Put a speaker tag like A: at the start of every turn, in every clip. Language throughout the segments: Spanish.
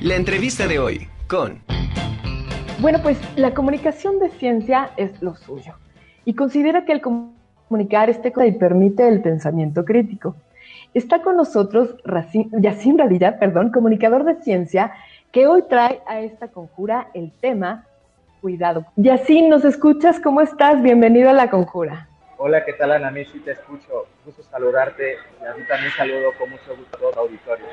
A: La entrevista de hoy con...
B: Bueno, pues la comunicación de ciencia es lo suyo y considera que el comunicar este y permite el pensamiento crítico. Está con nosotros Yacine Radilla, perdón, comunicador de ciencia, que hoy trae a esta conjura el tema cuidado. Yacine, ¿nos escuchas? ¿Cómo estás? Bienvenido a la conjura.
C: Hola, ¿qué tal Ana? Sí te escucho. Gusto saludarte y a ti también saludo con mucho gusto a todo el auditorio.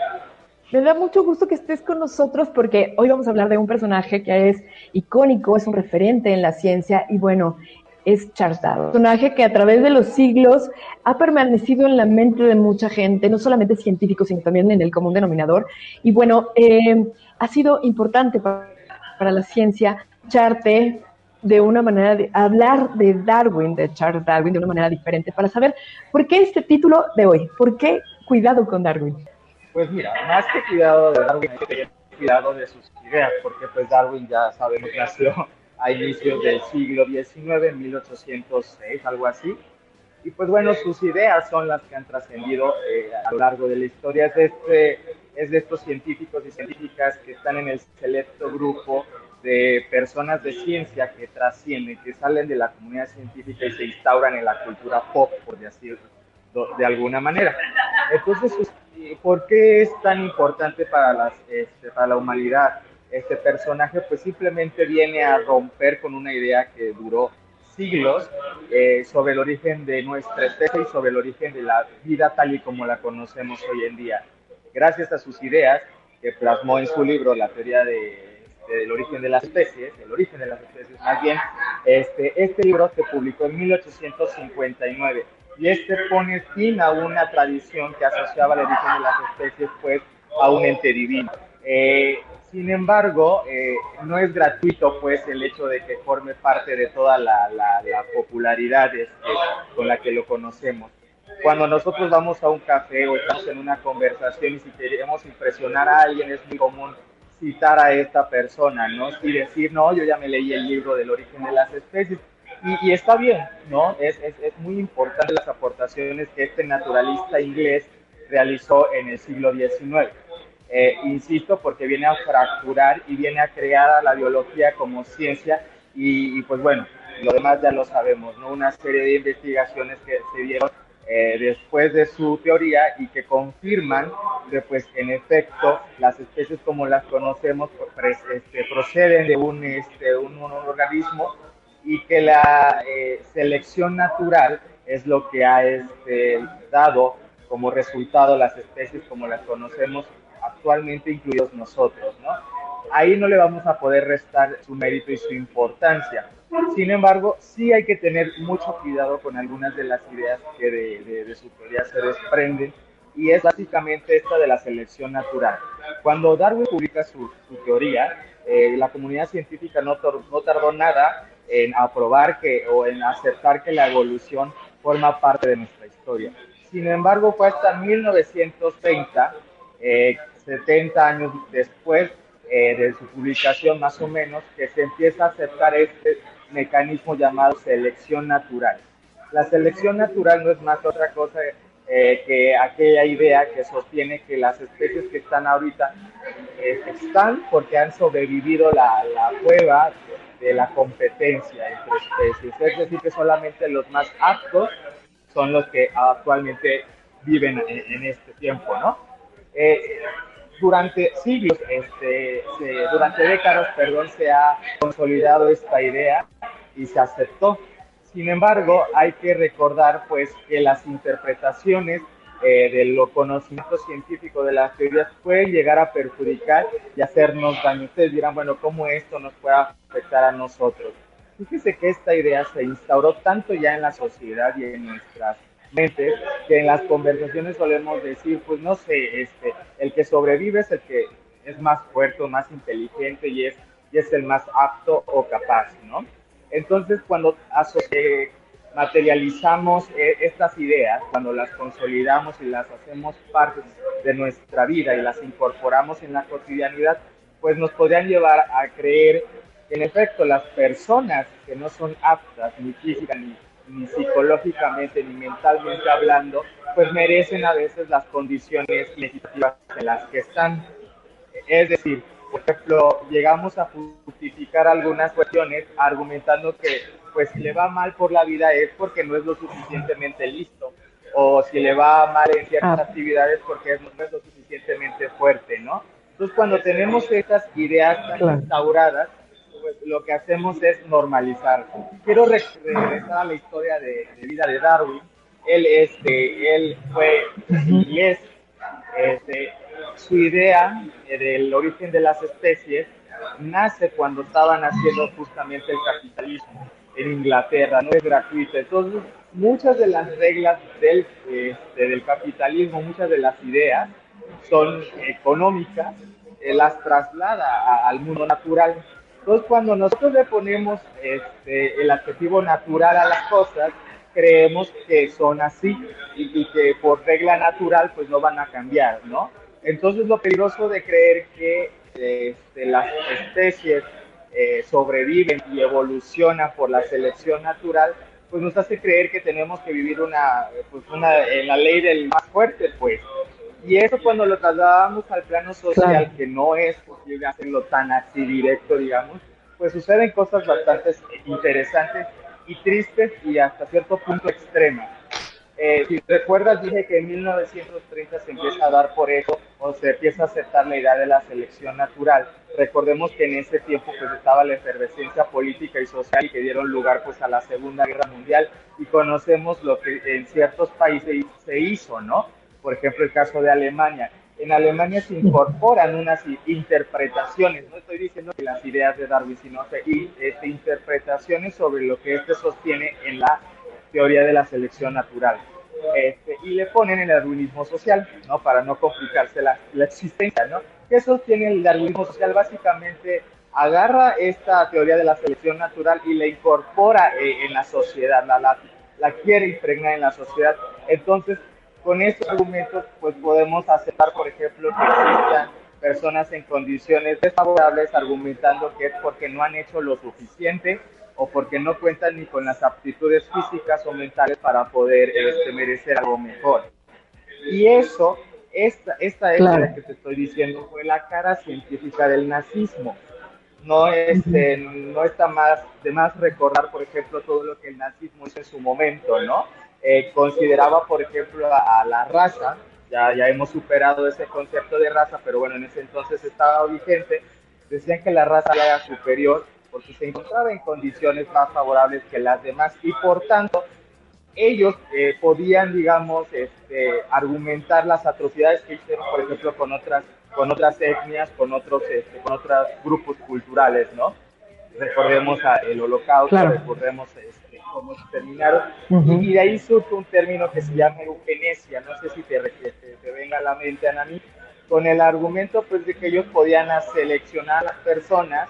B: Me da mucho gusto que estés con nosotros porque hoy vamos a hablar de un personaje que es icónico, es un referente en la ciencia y bueno, es Charles Darwin. Un personaje que a través de los siglos ha permanecido en la mente de mucha gente, no solamente científicos, sino también en el común denominador. Y bueno, eh, ha sido importante para, para la ciencia. Charte de una manera de hablar de Darwin, de Charles Darwin, de una manera diferente, para saber por qué este título de hoy, por qué cuidado con Darwin.
C: Pues mira, más que cuidado de Darwin, hay que tener cuidado de sus ideas, porque pues Darwin ya sabemos nació a inicios del siglo XIX, en 1806, algo así. Y pues bueno, sus ideas son las que han trascendido eh, a lo largo de la historia. Es de, este, es de estos científicos y científicas que están en el selecto grupo de personas de ciencia que trascienden, que salen de la comunidad científica y se instauran en la cultura pop, por decirlo de alguna manera. Entonces, ¿por qué es tan importante este, para la humanidad este personaje? Pues simplemente viene a romper con una idea que duró siglos eh, sobre el origen de nuestra especie y sobre el origen de la vida tal y como la conocemos hoy en día. Gracias a sus ideas que plasmó en su libro La teoría de, del origen de las especies, el origen de las especies más bien, este, este libro se publicó en 1859 y este pone fin a una tradición que asociaba el origen de las especies pues a un ente divino. Eh, sin embargo, eh, no es gratuito pues el hecho de que forme parte de toda la, la, popularidad este, con la que lo conocemos. Cuando nosotros vamos a un café o estamos en una conversación y si queremos impresionar a alguien es muy común citar a esta persona, ¿no? Y decir, no, yo ya me leí el libro del origen de las especies y, está bien, ¿no? Es, es, es, muy importante las aportaciones que este naturalista inglés realizó en el siglo XIX. Eh, insisto, porque viene a fracturar y viene a crear a la biología como ciencia y, pues bueno, lo demás ya lo sabemos, ¿no? Una serie de investigaciones que se dieron eh, después de su teoría y que confirman que pues en efecto las especies como las conocemos pues, este, proceden de un, este, un, un organismo y que la eh, selección natural es lo que ha este, dado como resultado las especies como las conocemos actualmente, incluidos nosotros, ¿no? Ahí no le vamos a poder restar su mérito y su importancia. Sin embargo, sí hay que tener mucho cuidado con algunas de las ideas que de, de, su teoría se desprenden y es básicamente esta de la selección natural. Cuando Darwin publica su, su teoría, eh, la comunidad científica no, no tardó nada en aprobar que o en aceptar que la evolución forma parte de nuestra historia. Sin embargo, fue hasta 1930, 70 eh, años después eh, de su publicación más o menos, que se empieza a aceptar este mecanismo llamado selección natural. La selección natural no es más otra cosa eh, que aquella idea que sostiene que las especies que están ahorita están porque han sobrevivido la, la prueba de la competencia entre especies. Es decir, que solamente los más aptos son los que actualmente viven en, este tiempo, ¿no? Eh, durante siglos, este, durante décadas, perdón, se ha consolidado esta idea y se aceptó. Sin embargo, hay que recordar pues que las interpretaciones eh, de lo conocimiento científico de las teorías puede llegar a perjudicar y hacernos daño. Ustedes dirán, bueno, ¿cómo esto nos puede afectar a nosotros? Fíjese que esta idea se instauró tanto ya en la sociedad y en nuestras mentes que en las conversaciones solemos decir, pues no sé, este, el que sobrevive es el que es más fuerte, más inteligente y es, y es el más apto o capaz, ¿no? Entonces, cuando asocie materializamos eh, estas ideas, cuando las consolidamos y las hacemos parte de nuestra vida y las incorporamos en la cotidianidad, pues nos podrían llevar a creer que en efecto las personas que no son aptas ni física ni, psicológicamente ni mentalmente hablando, pues merecen a veces las condiciones legislativas en las que están. Es decir, ejemplo, llegamos a justificar algunas cuestiones argumentando que pues si le va mal por la vida es porque no es lo suficientemente listo o si le va mal en ciertas ah. actividades porque no es lo suficientemente fuerte, ¿no? Entonces cuando tenemos estas ideas instauradas, pues lo que hacemos es normalizar. Quiero regresar a la historia de, vida de Darwin. Él, este, él fue inglés, este, su idea del origen de las especies nace cuando estaban haciendo justamente el capitalismo en Inglaterra, no es gratuito. Entonces, muchas de las reglas del, este, del capitalismo, muchas de las ideas son económicas, eh, las traslada al mundo natural. Entonces, cuando nosotros le ponemos este, el adjetivo natural a las cosas, creemos que son así y, y, que por regla natural pues no van a cambiar, ¿no? Entonces, lo peligroso de creer que este, las especies eh, sobreviven y evolucionan por la selección natural, pues nos hace creer que tenemos que vivir una, pues una, en la ley del más fuerte, pues. Y eso cuando lo trasladamos al plano social, que no es posible hacerlo tan así directo, digamos, pues suceden cosas bastante interesantes y tristes y hasta cierto punto extremas. Eh, si recuerdas, dije que en 1930 se empieza a dar por eso, o se empieza a aceptar la idea de la selección natural. Recordemos que en ese tiempo pues estaba la efervescencia política y social y que dieron lugar pues a la Segunda Guerra Mundial y conocemos lo que en ciertos países se hizo, ¿no? Por ejemplo, el caso de Alemania. En Alemania se incorporan unas interpretaciones, no estoy diciendo que las ideas de Darwin, sino que este, interpretaciones sobre lo que este sostiene en la teoría de la selección natural. Este, y le ponen el darwinismo social, ¿no? Para no complicarse la, la existencia, ¿no? ¿Qué sostiene el darwinismo social? Básicamente agarra esta teoría de la selección natural y la incorpora eh, en la sociedad, la, la, la, quiere impregnar en la sociedad. Entonces, con estos argumentos, pues podemos aceptar, por ejemplo, que existan personas en condiciones desfavorables argumentando que es porque no han hecho lo suficiente o porque no cuentan ni con las aptitudes físicas o mentales para poder este, merecer algo mejor. Y eso, esta, esta es que te estoy diciendo, fue la cara científica del nazismo. No, este, no está más de más recordar, por ejemplo, todo lo que el nazismo hizo en su momento, ¿no? Eh, consideraba, por ejemplo, a, a, la raza, ya, ya hemos superado ese concepto de raza, pero bueno, en ese entonces estaba vigente, decían que la raza era superior porque se encontraba en condiciones más favorables que las demás y por tanto ellos eh, podían, digamos, este, argumentar las atrocidades que hicieron, por ejemplo, con otras, con otras etnias, con otros, este, con otros grupos culturales, ¿no? Recordemos el holocausto, recordemos este, cómo se terminaron. y, de ahí surge un término que se llama eugenesia, no sé si te, te, te venga a la mente, Anami, con el argumento pues de que ellos podían seleccionar a las personas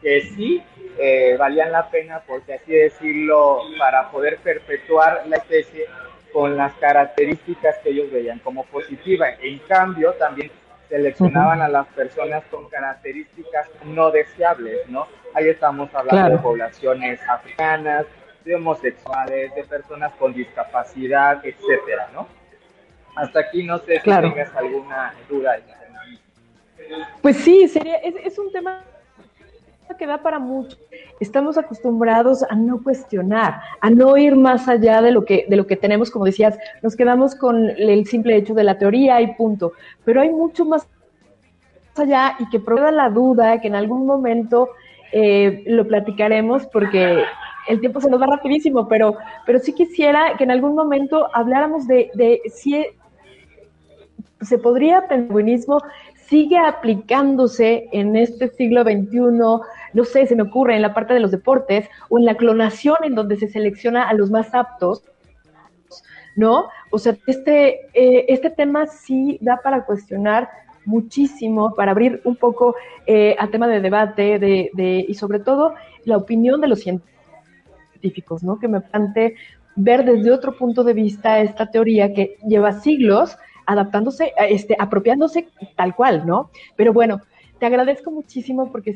C: que sí eh, valían la pena, por así decirlo, para poder perpetuar la especie con las características que ellos veían como positivas. En cambio, también seleccionaban a las personas con características no deseables, ¿no? Ahí estamos hablando de poblaciones africanas, de homosexuales, de personas con discapacidad, etcétera, ¿no? Hasta aquí no sé si tengas alguna duda.
B: Pues sí, sería, es, es un tema que da para mucho. Estamos acostumbrados a no cuestionar, a no ir más allá de lo que, de lo que tenemos, como decías, nos quedamos con el simple hecho de la teoría y punto. Pero hay mucho más allá y que prueba la duda, que en algún momento eh, lo platicaremos porque el tiempo se nos va rapidísimo, pero, pero sí quisiera que en algún momento habláramos de, de si se podría penguinismo sigue aplicándose en este siglo XXI, no sé, se me ocurre en la parte de los deportes o en la clonación en donde se selecciona a los más aptos, ¿no? O sea, este, eh, este tema sí da para cuestionar muchísimo, para abrir un poco eh, al tema de debate de, de, y sobre todo la opinión de los científicos, ¿no? Que me plante ver desde otro punto de vista esta teoría que lleva siglos adaptándose, este, apropiándose tal cual, ¿no? Pero bueno, te agradezco muchísimo porque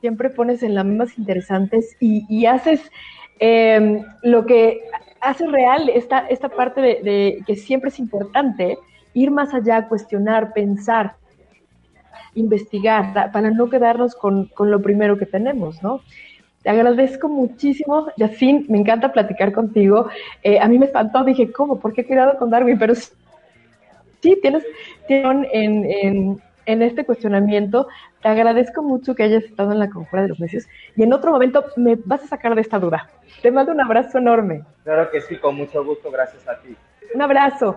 B: siempre pones en las mismas interesantes y, haces em, lo que hace real esta, esta parte de, que siempre es importante ir más allá, cuestionar, pensar. investigar, para no quedarnos con, con lo primero que tenemos, ¿no? Te agradezco muchísimo, Yacine, me encanta platicar contigo. Eh, a mí me espantó, dije, ¿cómo? ¿Por qué he quedado con Darwin? Pero sí, tienes, tienes en, en, en, este cuestionamiento. Te agradezco mucho que hayas estado en la conjura de los necios y en otro momento me vas a sacar de esta duda. Te mando un abrazo enorme.
C: Claro que sí, con mucho gusto, gracias a ti.
B: Un abrazo.